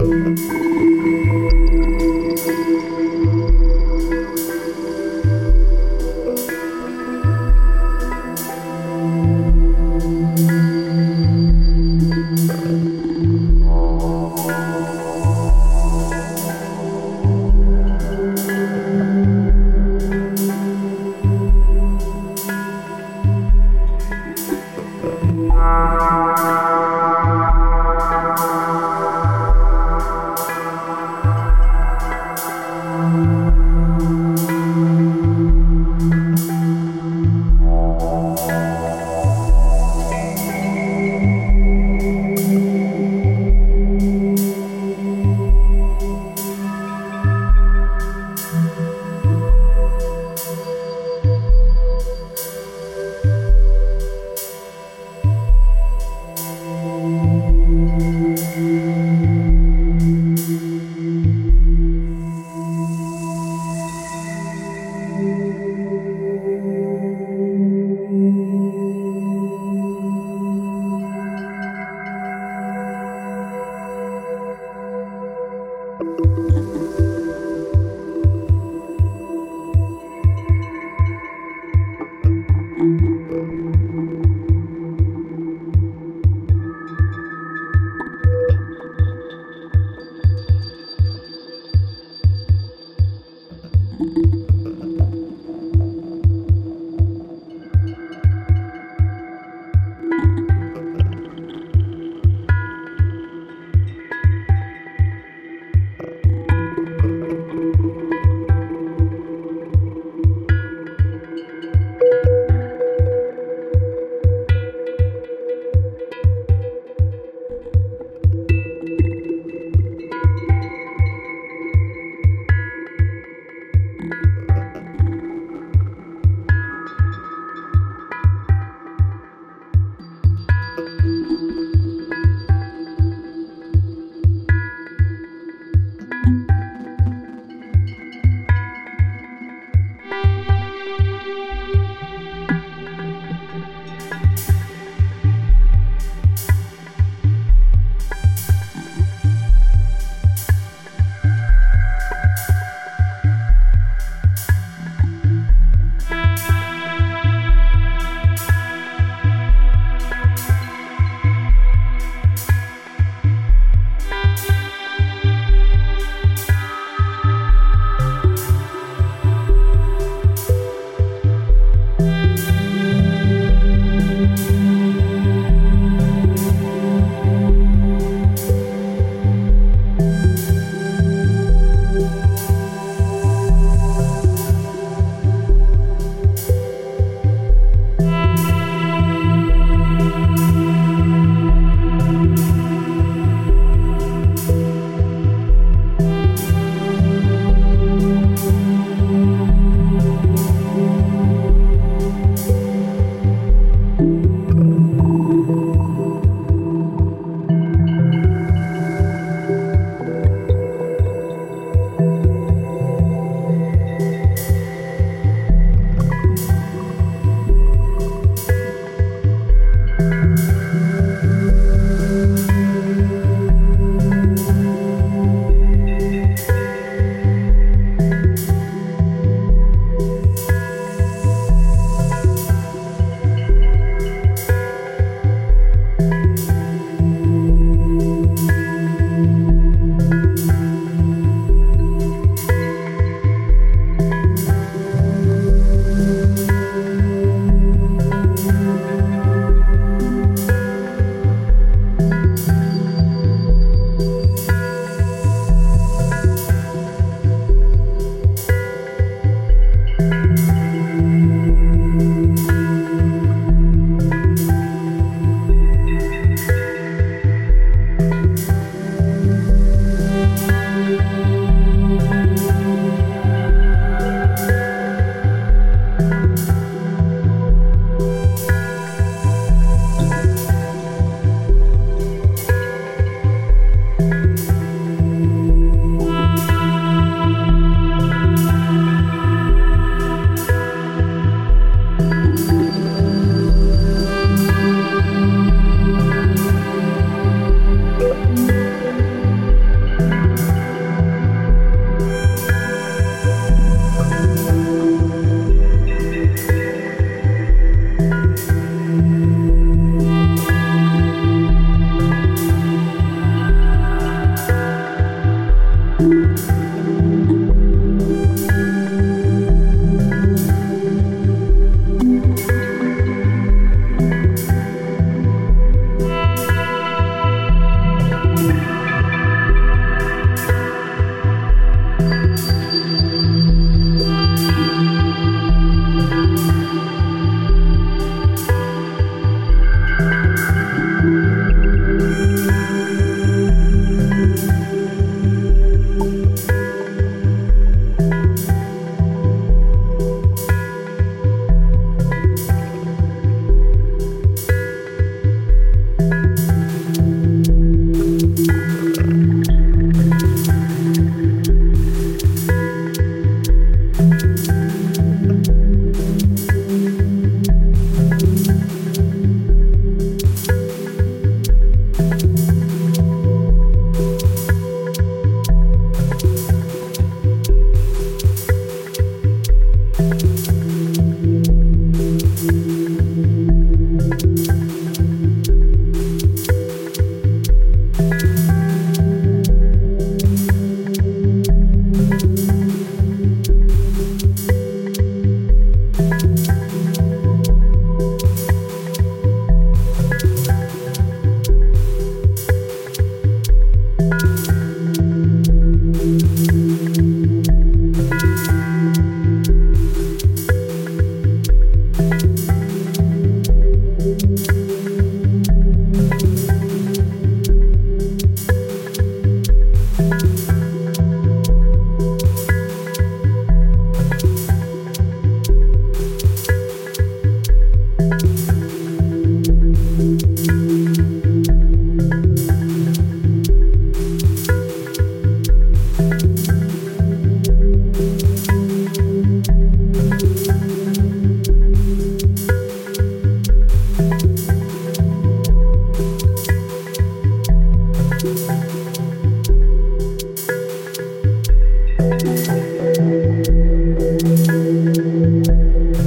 Música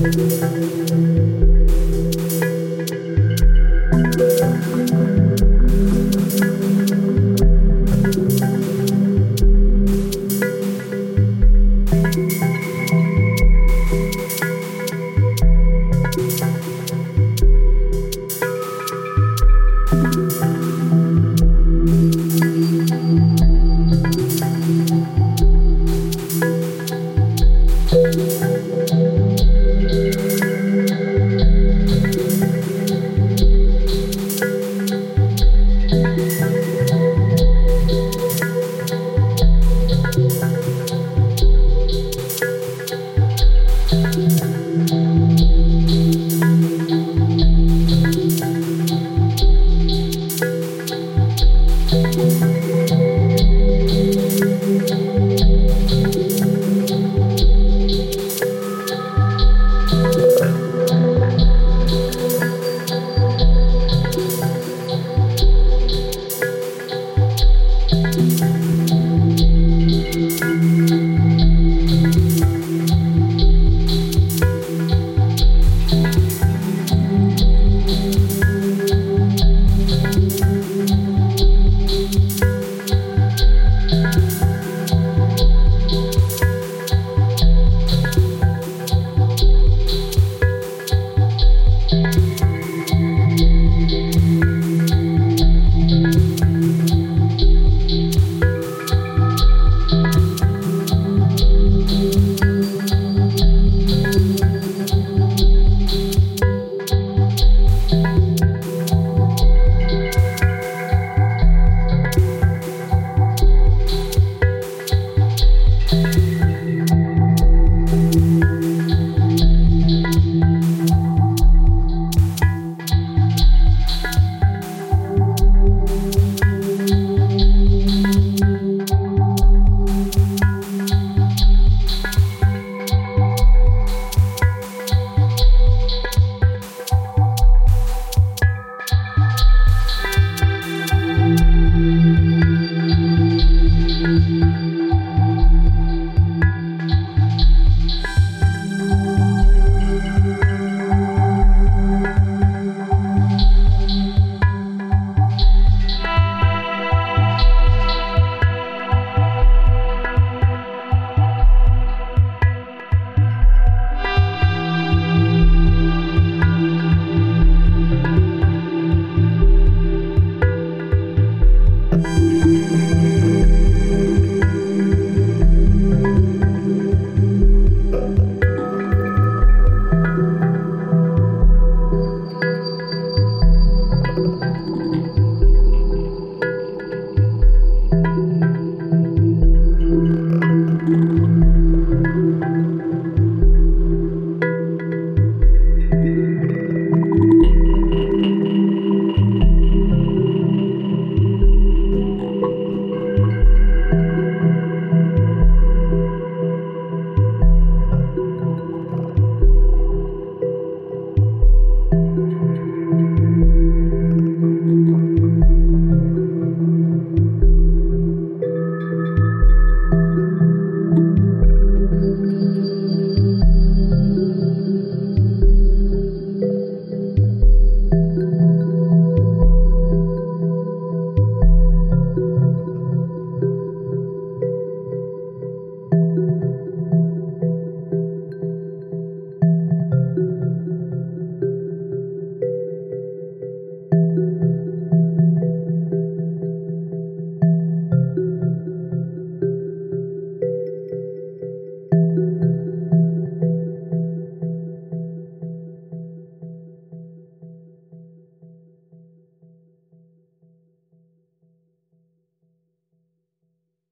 Música